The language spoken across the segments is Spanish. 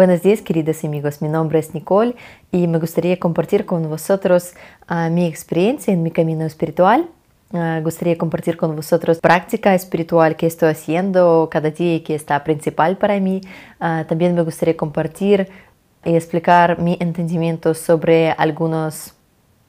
Buenos días, queridos amigos. Mi nombre es Nicole y me gustaría compartir con vosotros uh, mi experiencia en mi camino espiritual. Uh, gustaría compartir con vosotros práctica espiritual que estoy haciendo cada día y que está principal para mí. Uh, también me gustaría compartir y explicar mi entendimiento sobre algunos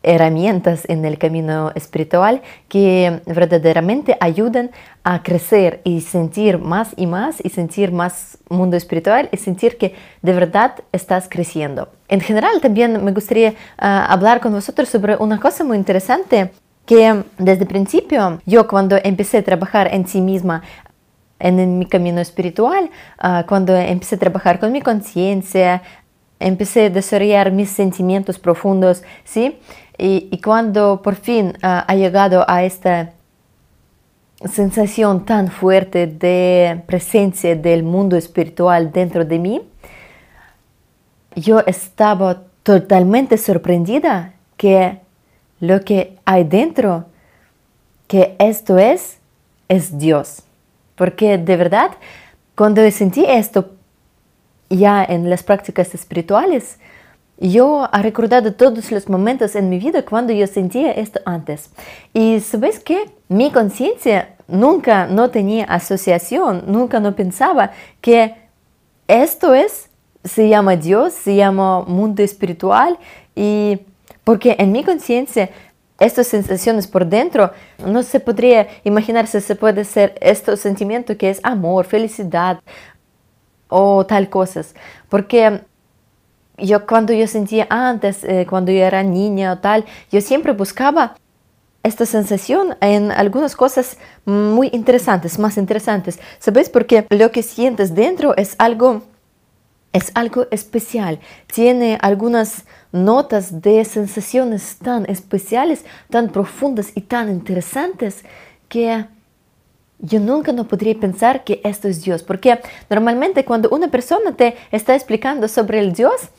herramientas en el camino espiritual que verdaderamente ayudan a crecer y sentir más y más y sentir más mundo espiritual y sentir que de verdad estás creciendo. En general también me gustaría uh, hablar con vosotros sobre una cosa muy interesante que desde el principio yo cuando empecé a trabajar en sí misma en, mi camino espiritual, uh, cuando empecé a trabajar con mi conciencia, empecé a desarrollar mis sentimientos profundos, ¿sí? Y, cuando por fin uh, ha llegado a esta sensación tan fuerte de presencia del mundo espiritual dentro de mí, yo estaba totalmente sorprendida que lo que hay dentro, que esto es, es Dios. Porque de verdad, cuando sentí esto ya en las prácticas espirituales, yo he recordado todos los momentos en mi vida cuando yo sentía esto antes. Y sabes qué? Mi conciencia nunca no tenía asociación, nunca no pensaba que esto es, se llama Dios, se llama mundo espiritual y porque en mi conciencia estas sensaciones por dentro, no se podría imaginarse, se puede ser este sentimiento que es amor, felicidad o tal cosas. Porque yo cuando yo sentía antes, eh, cuando yo era niña o tal, yo siempre buscaba esta sensación en algunas cosas muy interesantes, más interesantes. ¿Sabes? Porque lo que sientes dentro es algo, es algo especial. Tiene algunas notas de sensaciones tan especiales, tan profundas y tan interesantes que yo nunca no podría pensar que esto es Dios. Porque normalmente cuando una persona te está explicando sobre el Dios,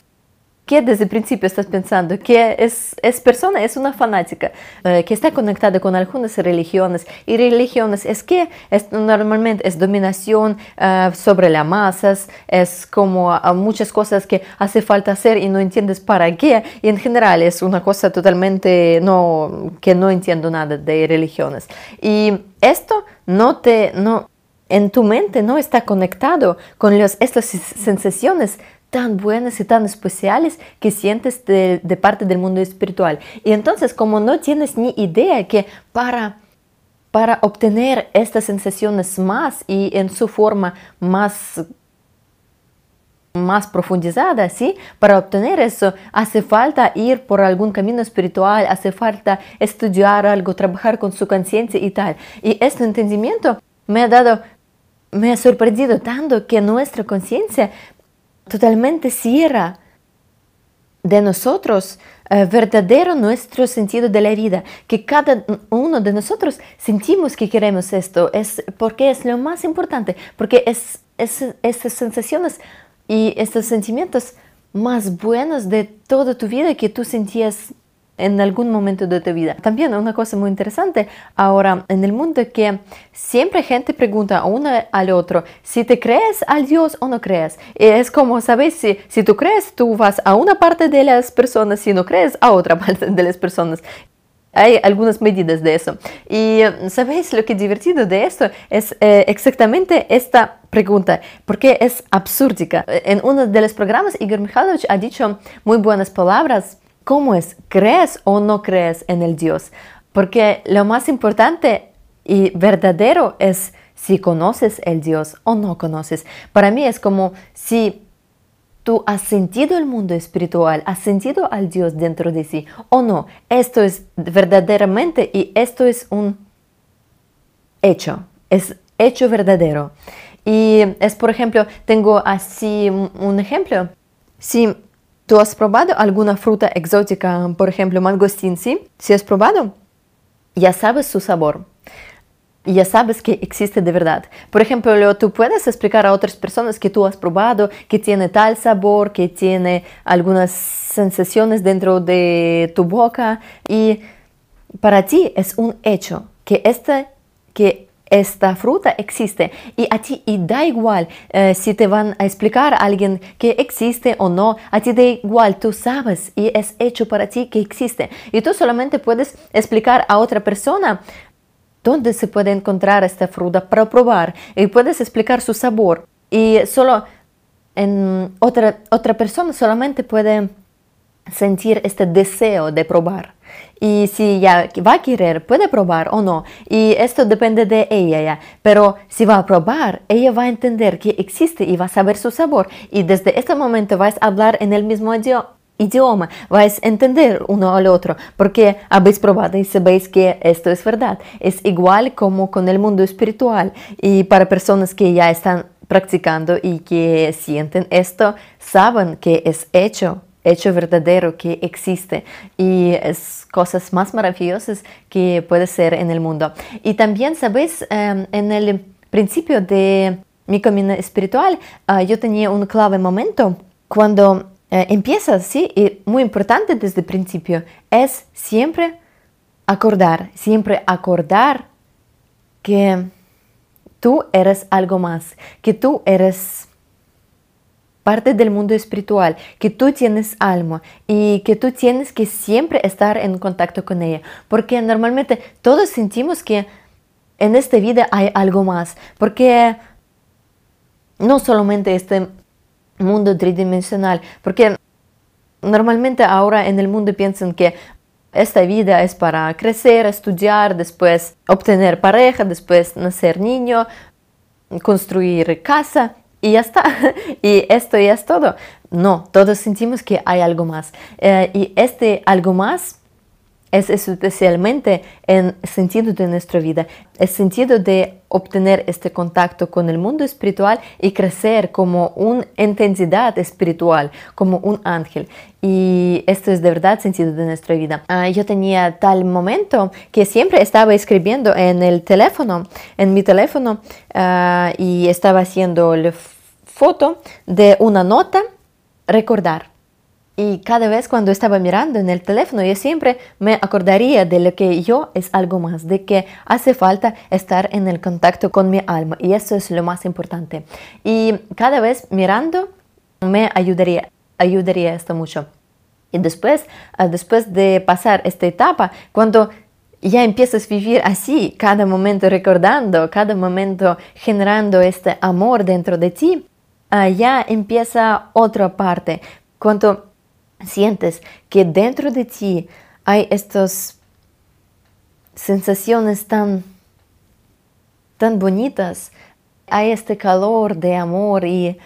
que desde el principio estás pensando que es, es persona, es una fanática, eh, que está conectada con algunas religiones. Y religiones es que es, normalmente es dominación uh, sobre las masas, es como muchas cosas que hace falta hacer y no entiendes para qué. Y en general es una cosa totalmente no, que no entiendo nada de religiones. Y esto no te, no, en tu mente no está conectado con los, estas sensaciones tan buenas y tan especiales que sientes de, de, parte del mundo espiritual. Y entonces, como no tienes ni idea que para, para obtener estas sensaciones más y en su forma más más profundizada, ¿sí? Para obtener eso hace falta ir por algún camino espiritual, hace falta estudiar algo, trabajar con su conciencia y tal. Y este entendimiento me ha dado, me ha sorprendido tanto que nuestra conciencia totalmente cierra de nosotros eh, verdadero nuestro sentido de la vida, que cada uno de nosotros sentimos que queremos esto, es porque es lo más importante, porque es, es estas sensaciones y estos sentimientos más buenos de toda tu vida que tú sentías en algún momento de tu vida. También una cosa muy interesante ahora en el mundo que siempre gente pregunta uno al otro si te crees al Dios o no crees. Y es como, ¿sabes? Si, si tú crees, tú vas a una parte de las personas, si no crees, a otra parte de las personas. Hay algunas medidas de eso. Y sabéis lo que divertido de esto es eh, exactamente esta pregunta, porque es absurdica. En uno de los programas, Igor Mikhailovich ha dicho muy buenas palabras ¿Cómo es? ¿Crees o no crees en el Dios? Porque lo más importante y verdadero es si conoces el Dios o no conoces. Para mí es como si tú has sentido el mundo espiritual, has sentido al Dios dentro de sí o no. Esto es verdaderamente y esto es un hecho, es hecho verdadero. Y es, por ejemplo, tengo así un ejemplo. Si ¿Tú has probado alguna fruta exótica, por ejemplo, mangostín, sí? Si has probado, ya sabes su sabor. Ya sabes que existe de verdad. Por ejemplo, tú puedes explicar a otras personas que tú has probado, que tiene tal sabor, que tiene algunas sensaciones dentro de tu boca y para ti es un hecho que, este, que esta fruta existe. Y a ti y da igual eh, si te van a explicar a alguien que existe o no, a ti da igual, tú sabes y es hecho para ti que existe. Y tú solamente puedes explicar a otra persona dónde se puede encontrar esta fruta para probar y puedes explicar su sabor. Y solo en otra, otra persona solamente puede sentir este deseo de probar. Y si ya va a querer, puede probar o no. Y esto depende de ella ya. Pero si va a probar, ella va a entender que existe y va a saber su sabor. Y desde este momento vais a hablar en el mismo idioma, vais a entender uno al otro, porque habéis probado y sabéis que esto es verdad. Es igual como con el mundo espiritual. Y para personas que ya están practicando y que sienten esto, saben que es hecho hecho verdadero que existe y es cosas más maravillosas que puede ser en el mundo. Y también, sabes, em, en el principio de mi camino espiritual, ah, yo tenía un clave momento cuando eh, empiezas, sí, y muy importante desde el principio, es siempre acordar, siempre acordar que tú eres algo más, que tú eres parte del mundo espiritual, que tú tienes alma y que tú tienes que siempre estar en contacto con ella, porque normalmente todos sentimos que en esta vida hay algo más, porque no solamente este mundo tridimensional, porque normalmente ahora en el mundo piensan que esta vida es para crecer, estudiar, después obtener pareja, después nacer niño, construir casa y ya está. y esto ya es todo. No, todos sentimos que hay algo más. Eh, y este algo más es especialmente en sentido de nuestra vida, el sentido de obtener este contacto con el mundo espiritual y crecer como una intensidad espiritual, como un ángel. Y esto es de verdad sentido de nuestra vida. Ah, yo tenía tal momento que siempre estaba escribiendo en el teléfono, en mi teléfono, ah, y estaba haciendo la foto de una nota, recordar y cada vez cuando estaba mirando en el teléfono, yo siempre me acordaría de lo que yo es algo más, de que hace falta estar en el contacto con mi alma. Y eso es lo más importante. Y cada vez mirando me ayudaría, ayudaría esto mucho. Y después, ah, después de pasar esta etapa, cuando ya empiezas a vivir así, cada momento recordando, cada momento generando este amor dentro de ti, ya empieza otra parte. Cuando sientes que dentro de ti hay estas sensaciones tan, tan bonitas, hay este calor de amor y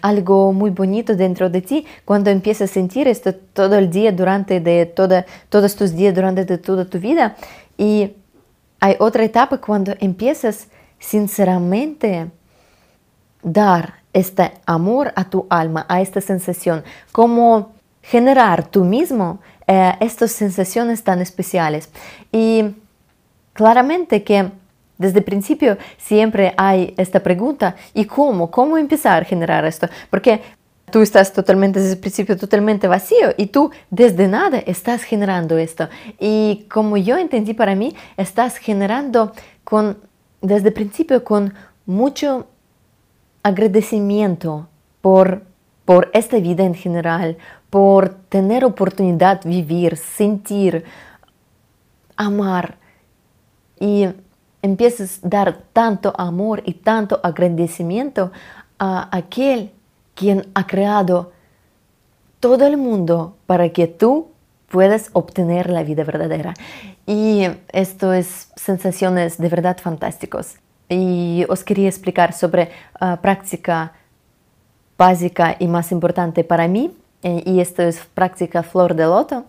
algo muy bonito dentro de ti cuando empiezas a sentir esto todo el día durante de toda, todos tus días durante de toda tu vida y hay otra etapa cuando empiezas sinceramente dar este amor a tu alma, a esta sensación, cómo generar tú mismo eh, estas sensaciones tan especiales. Y claramente que desde el principio siempre hay esta pregunta, ¿y cómo? ¿Cómo empezar a generar esto? Porque tú estás totalmente desde el principio totalmente vacío y tú desde nada estás generando esto. Y como yo entendí para mí, estás generando con, desde el principio con mucho agradecimiento por, por esta vida en general, por tener oportunidad de vivir, sentir, amar. Y empiezas a dar tanto amor y tanto agradecimiento a aquel quien ha creado todo el mundo para que tú puedas obtener la vida verdadera. Y esto es sensaciones de verdad fantásticos y os quería explicar sobre uh, práctica básica y más importante para mí, eh, y esto es práctica flor de loto.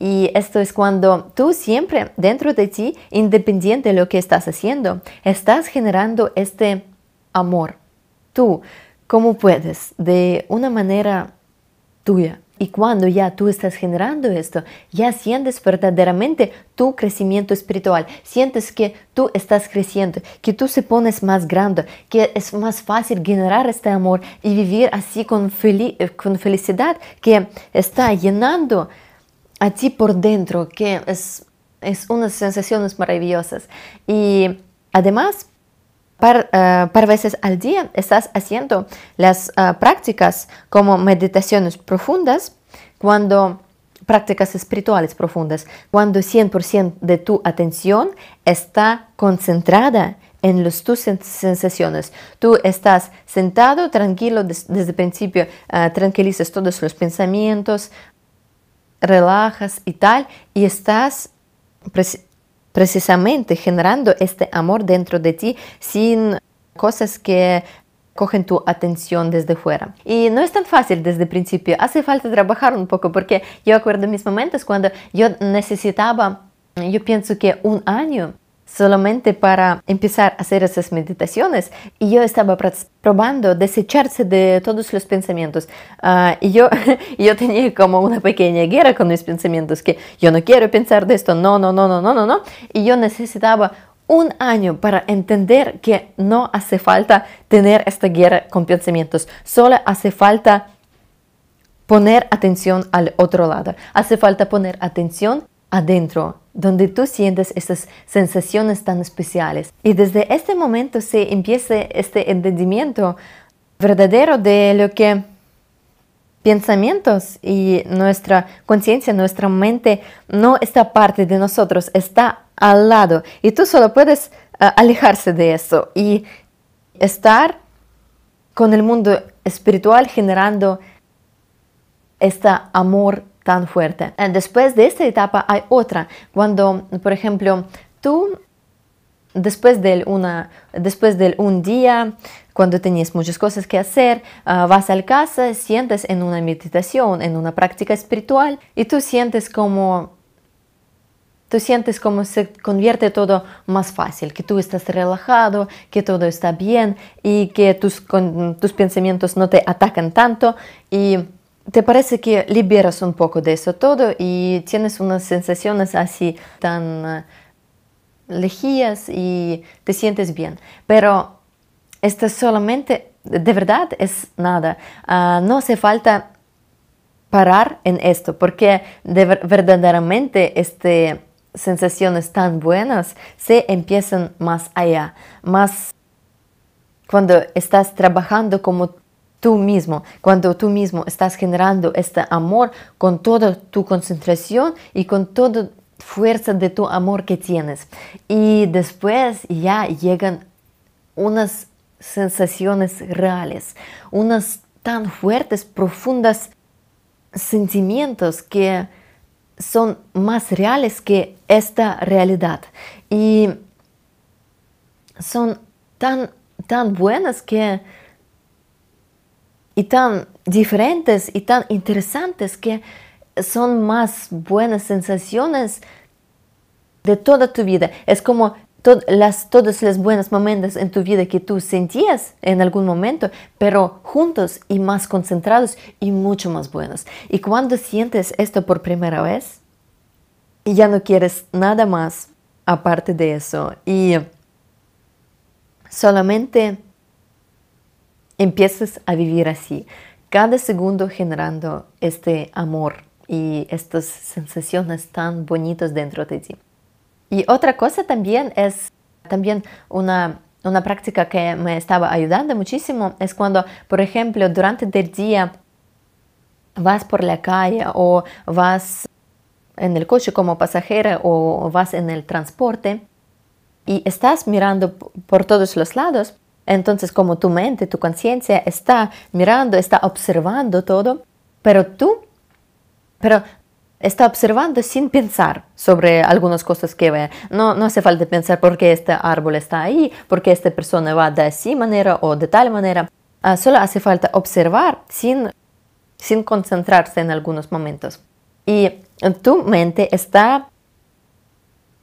Y esto es cuando tú siempre dentro de ti, independiente de lo que estás haciendo, estás generando este amor. Tú, como puedes, de una manera tuya, y cuando ya tú estás generando esto, ya sientes verdaderamente tu crecimiento espiritual, sientes que tú estás creciendo, que tú se pones más grande, que es más fácil generar este amor y vivir así con, con felicidad que está llenando a ti por dentro, que es es unas sensaciones maravillosas. Y además, uh, par veces al día estás haciendo las uh, prácticas como meditaciones profundas cuando prácticas espirituales profundas, cuando 100% de tu atención está concentrada en las tus sensaciones. Tú estás sentado, tranquilo, des, desde el principio uh, tranquilizas todos los pensamientos, relajas y tal, y estás precisamente generando este amor dentro de ti sin cosas que cogen tu atención desde fuera. Y no es tan fácil desde el principio, hace falta trabajar un poco porque yo acuerdo mis momentos cuando yo necesitaba, yo pienso que un año solamente para empezar a hacer esas meditaciones. Y yo estaba probando desecharse de todos los pensamientos. Uh, y yo, yo tenía como una pequeña guerra con mis pensamientos que yo no quiero pensar de esto, no, no, no, no, no, no, no. Y yo necesitaba un año para entender que no hace falta tener esta guerra con pensamientos, solo hace falta poner atención al otro lado, hace falta poner atención adentro, donde tú sientes esas sensaciones tan especiales. Y desde este momento se empieza este entendimiento verdadero de lo que pensamientos y nuestra conciencia, nuestra mente no está parte de nosotros, está al lado. Y tú solo puedes uh, alejarse de eso y estar con el mundo espiritual generando este amor tan fuerte. Eh, después de esta etapa hay otra, cuando, por ejemplo, tú después de, una, después de un día, cuando tenías muchas cosas que hacer, uh, vas a casa, sientes en una meditación, en una práctica espiritual y tú sientes como tú sientes como se convierte todo más fácil, que tú estás relajado, que todo está bien y que tus, tus pensamientos no te atacan tanto y te parece que liberas un poco de eso todo y tienes unas sensaciones así tan uh, lejías y te sientes bien. Pero esto solamente, de verdad, es nada. Uh, no hace falta parar en esto porque de, verdaderamente estas sensaciones tan buenas se empiezan más allá, más cuando estás trabajando como tú mismo, cuando tú mismo estás generando este amor con toda tu concentración y con toda fuerza de tu amor que tienes. Y después ya llegan unas sensaciones reales, unas tan fuertes, profundas sentimientos que son más reales que esta realidad. Y son tan, tan buenas que y tan diferentes y tan interesantes que son más buenas sensaciones de toda tu vida. Es como las, todos los buenos momentos en tu vida que tú sentías en algún momento, pero juntos y más concentrados y mucho más buenos. Y cuando sientes esto por primera vez, ya no quieres nada más aparte de eso. Y solamente empiezas a vivir así, cada segundo generando este amor y estas sensaciones tan bonitas dentro de ti. Y otra cosa también es también una, una práctica que me estaba ayudando muchísimo, es cuando, por ejemplo, durante el día vas por la calle o vas en el coche como pasajera o vas en el transporte y estás mirando por todos los lados, entonces, como tu mente, tu conciencia está mirando, está observando todo, pero tú, pero está observando sin pensar sobre algunas cosas que ve. No, hace falta pensar por qué este árbol está ahí, por qué esta persona va de así manera o de tal manera. Uh, solo hace falta observar sin, sin concentrarse en algunos momentos. Y tu mente está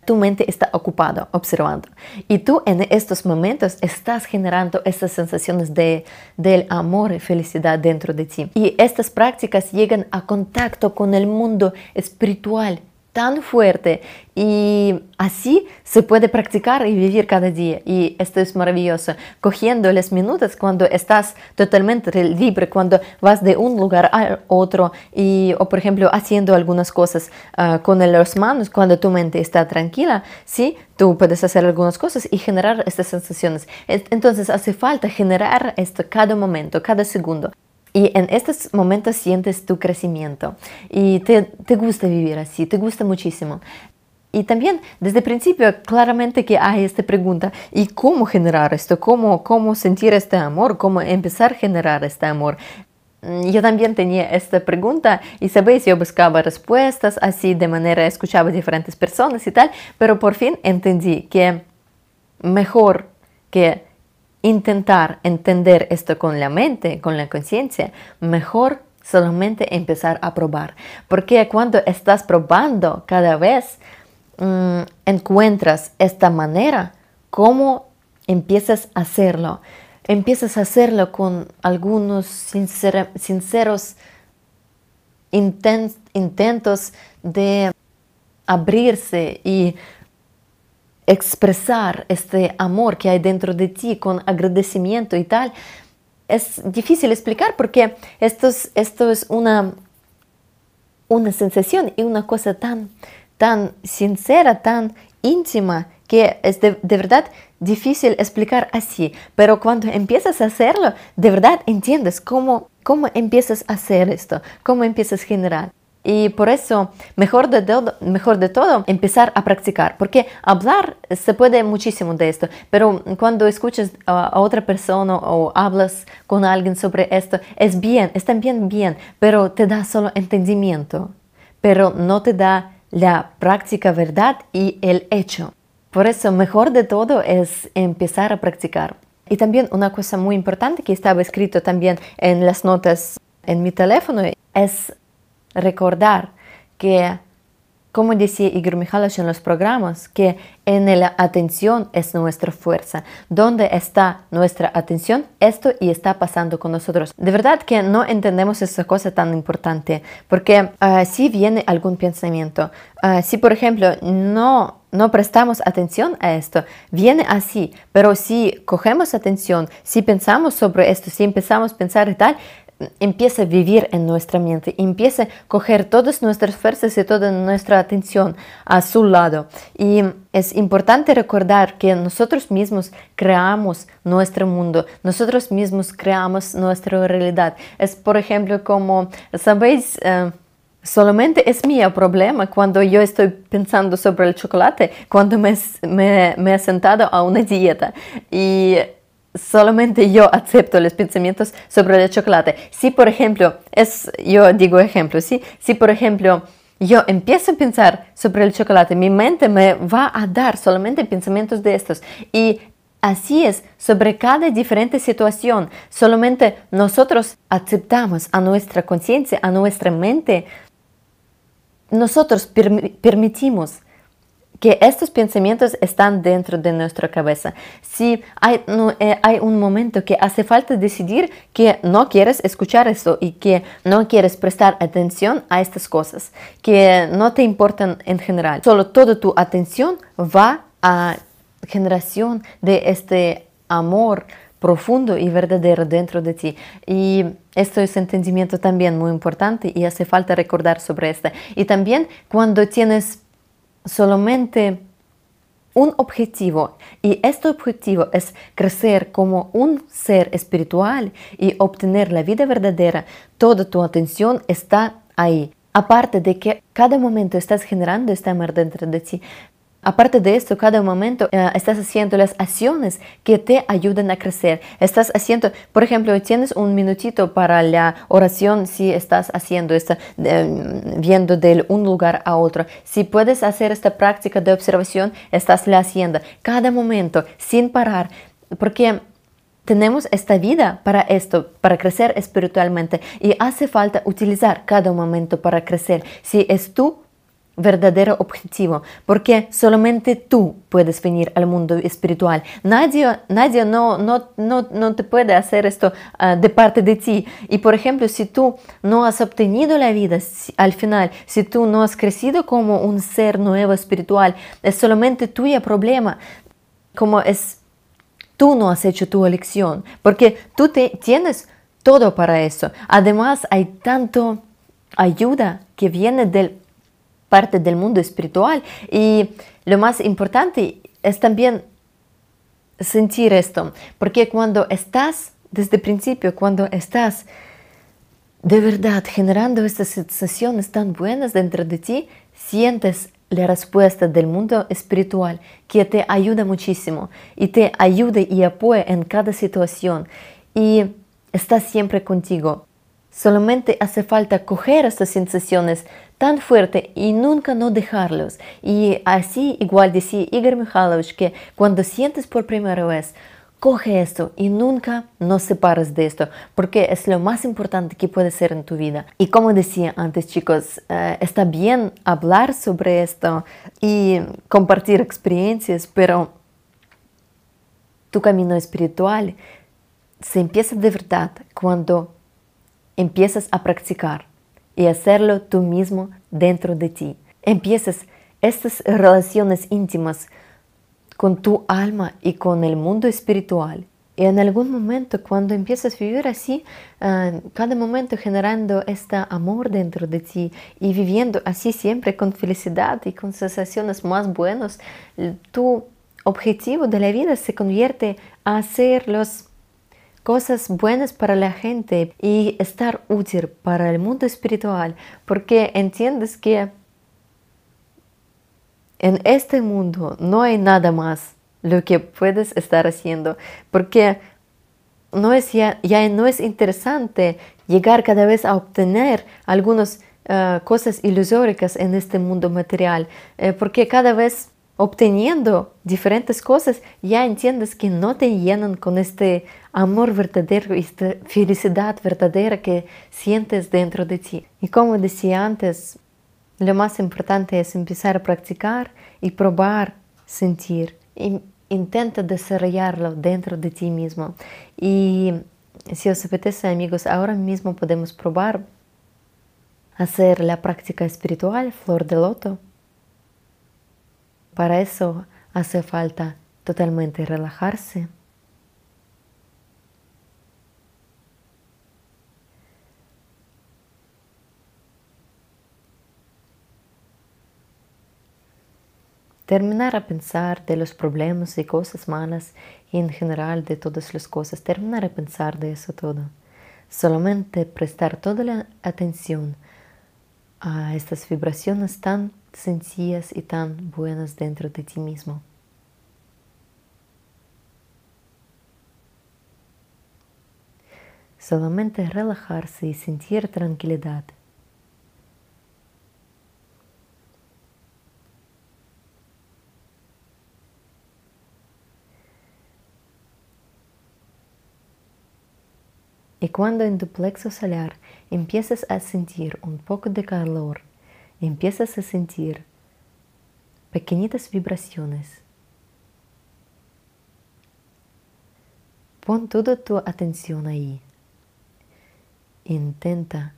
tu mente está ocupada observando. Y tú en estos momentos estás generando estas sensaciones de, del amor y felicidad dentro de ti. Y estas prácticas llegan a contacto con el mundo espiritual tan fuerte y así se puede practicar y vivir cada día. Y esto es maravilloso. Cogiendo las minutos cuando estás totalmente libre cuando vas de un lugar a otro y o por ejemplo haciendo algunas cosas uh, con las manos cuando tu mente está tranquila sí tú puedes hacer algunas cosas y generar estas sensaciones. Entonces hace falta generar esto cada momento cada segundo y en estos momentos sientes tu crecimiento y te, te gusta vivir así, te gusta muchísimo. Y también desde el principio claramente que hay esta pregunta, ¿y cómo generar esto? ¿Cómo, cómo sentir este amor? ¿Cómo empezar a generar este amor? Mm, yo también tenía esta pregunta y sabéis, yo buscaba respuestas así de manera, escuchaba diferentes personas y tal, pero por fin entendí que mejor que intentar entender esto con la mente, con la conciencia, mejor solamente empezar a probar. Porque cuando estás probando cada vez, mm, encuentras esta manera, cómo empiezas a hacerlo. Empiezas a hacerlo con algunos sinceros intentos de abrirse y expresar este amor que hay dentro de ti con agradecimiento y tal, es difícil explicar porque esto es, esto es una, una sensación y una cosa tan, tan sincera, tan íntima, que es de, verdad difícil explicar así. Pero cuando empiezas a hacerlo, de verdad entiendes cómo, cómo empiezas a hacer esto, cómo empiezas a generar. Y por eso, mejor de, todo, mejor de todo, empezar a practicar, porque hablar se puede muchísimo de esto, pero cuando escuchas a, otra persona o hablas con alguien sobre esto, es bien, es también bien, pero te da solo entendimiento, pero no te da la práctica verdad y el hecho. Por eso, mejor de todo es empezar a practicar. Y también una cosa muy importante que estaba escrito también en las notas en mi teléfono es recordar que, como decía Igor Mikhailovich en los programas, que en la atención es nuestra fuerza. ¿Dónde está nuestra atención? Esto y está pasando con nosotros. De verdad que no entendemos esa cosa tan importante, porque uh, si viene algún pensamiento, uh, si por ejemplo no no prestamos atención a esto, viene así, pero si cogemos atención, si pensamos sobre esto, si empezamos a pensar y tal, empieza a vivir en nuestra mente, empieza a coger todas nuestras fuerzas y toda nuestra atención a su lado. Y es importante recordar que nosotros mismos creamos nuestro mundo, nosotros mismos creamos nuestra realidad. Es, por ejemplo, como, ¿sabéis? Uh, Solamente es mi problema cuando yo estoy pensando sobre el chocolate, cuando me, me, me he sentado a una dieta. Y solamente yo acepto los pensamientos sobre el chocolate. Si, por ejemplo, es, yo digo ejemplo, ¿sí? si por ejemplo yo empiezo a pensar sobre el chocolate, mi mente me va a dar solamente pensamientos de estos y Así es, sobre cada diferente situación, solamente nosotros aceptamos a nuestra conciencia, a nuestra mente, nosotros permitimos que estos pensamientos están dentro de nuestra cabeza. Si hay, eh, hay, un momento que hace falta decidir que no quieres escuchar esto y que no quieres prestar atención a estas cosas, que no te importan en general, solo toda tu atención va a generación de este amor profundo y verdadero dentro de ti. Y esto es entendimiento también muy importante y hace falta recordar sobre esto. Y también cuando tienes solamente un objetivo y este objetivo es crecer como un ser espiritual y obtener la vida verdadera, toda tu atención está ahí. Aparte de que cada momento estás generando este amor dentro de ti, Aparte de esto, cada momento eh, estás haciendo las acciones que te ayudan a crecer. Estás haciendo, por ejemplo, tienes un minutito para la oración si estás haciendo esto, viendo de un lugar a otro. Si puedes hacer esta práctica de observación, estás la haciendo cada momento sin parar, porque tenemos esta vida para esto, para crecer espiritualmente y hace falta utilizar cada momento para crecer. Si es tú verdadero objetivo, porque solamente tú puedes venir al mundo espiritual. Nadie, nadie no, no, no, no te puede hacer esto uh, de parte de ti. Y por ejemplo, si tú no has obtenido la vida al final, si tú no has crecido como un ser nuevo espiritual, es solamente tuyo problema. Como es, tú no has hecho tu elección, porque tú te, tienes todo para eso. Además, hay tanto ayuda que viene del parte del mundo espiritual. Y lo más importante es también sentir esto, porque cuando estás, desde el principio, cuando estás de verdad generando estas sensaciones tan buenas dentro de ti, sientes la respuesta del mundo espiritual que te ayuda muchísimo y te ayuda y apoya en cada situación y está siempre contigo. Solamente hace falta coger estas sensaciones tan fuerte y nunca no dejarlos. Y así igual decía Igor Mikhailovich que cuando sientes por primera vez, coge esto y nunca no separes de esto, porque es lo más importante que puede ser en tu vida. Y como decía antes, chicos, uh, está bien hablar sobre esto y compartir experiencias, pero tu camino espiritual se empieza de verdad cuando empiezas a practicar y hacerlo tú mismo dentro de ti. Empiezas estas relaciones íntimas con tu alma y con el mundo espiritual. Y en algún momento, cuando empiezas a vivir así, uh, cada momento generando este amor dentro de ti y viviendo así siempre con felicidad y con sensaciones más buenas, tu objetivo de la vida se convierte a hacer los cosas buenas para la gente y estar útil para el mundo espiritual, porque entiendes que en este mundo no hay nada más lo que puedes estar haciendo, porque no es ya, no es interesante llegar cada vez a obtener algunas uh, cosas ilusóricas en este mundo material, eh, porque cada vez obteniendo diferentes cosas, ya entiendes que no te llenan con este amor verdadero esta felicidad verdadera que sientes dentro de ti. Y como decía antes, lo más importante es empezar a practicar y probar, sentir. Y intenta desarrollarlo dentro de ti mismo. Y si os apetece, amigos, ahora mismo podemos probar hacer la práctica espiritual, flor de loto. Para eso hace falta totalmente relajarse. Terminar a pensar de los problemas y cosas malas y en general de todas las cosas, terminar a pensar de eso todo. Solamente prestar toda la atención a estas vibraciones tan sencillas y tan buenas dentro de ti mismo. Solamente relajarse y sentir tranquilidad. Y cuando en tu plexo solar empiezas a sentir un poco de calor, empiezas a sentir pequeñitas vibraciones. Pon toda tu atención ahí. Intenta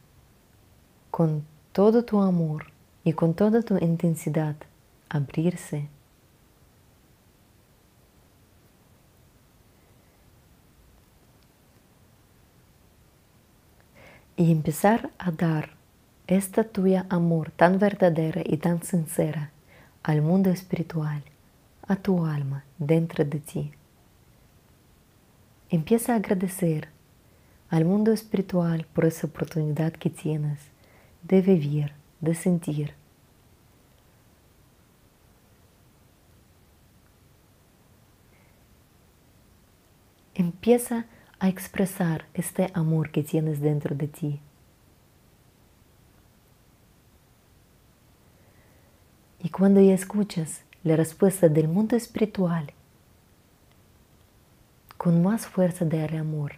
con todo tu amor y con toda tu intensidad abrirse. Y empezar a dar esta tuya amor tan verdadera y tan sincera al mundo espiritual, a tu alma dentro de ti. Empieza a agradecer al mundo espiritual por esa oportunidad que tienes de vivir, de sentir. Empieza a expresar este amor que tienes dentro de ti cuando ya escuchas la respuesta del mundo espiritual, con más fuerza de amor,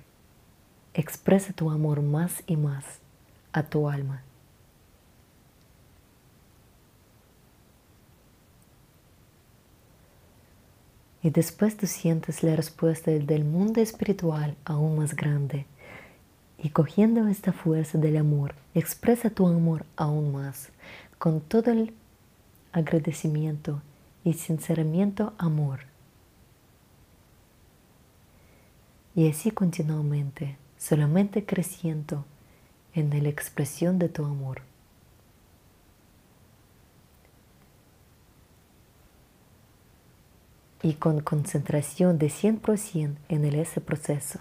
expresa tu amor más y más a tu alma. Y después tú sientes la respuesta del mundo espiritual aún más grande. Y cogiendo esta fuerza del amor, expresa tu amor aún más, con todo el agradecimiento y sinceramiento amor. Y así continuamente, solamente creciendo en la expresión de tu amor. y con concentración de 100% en ese proceso.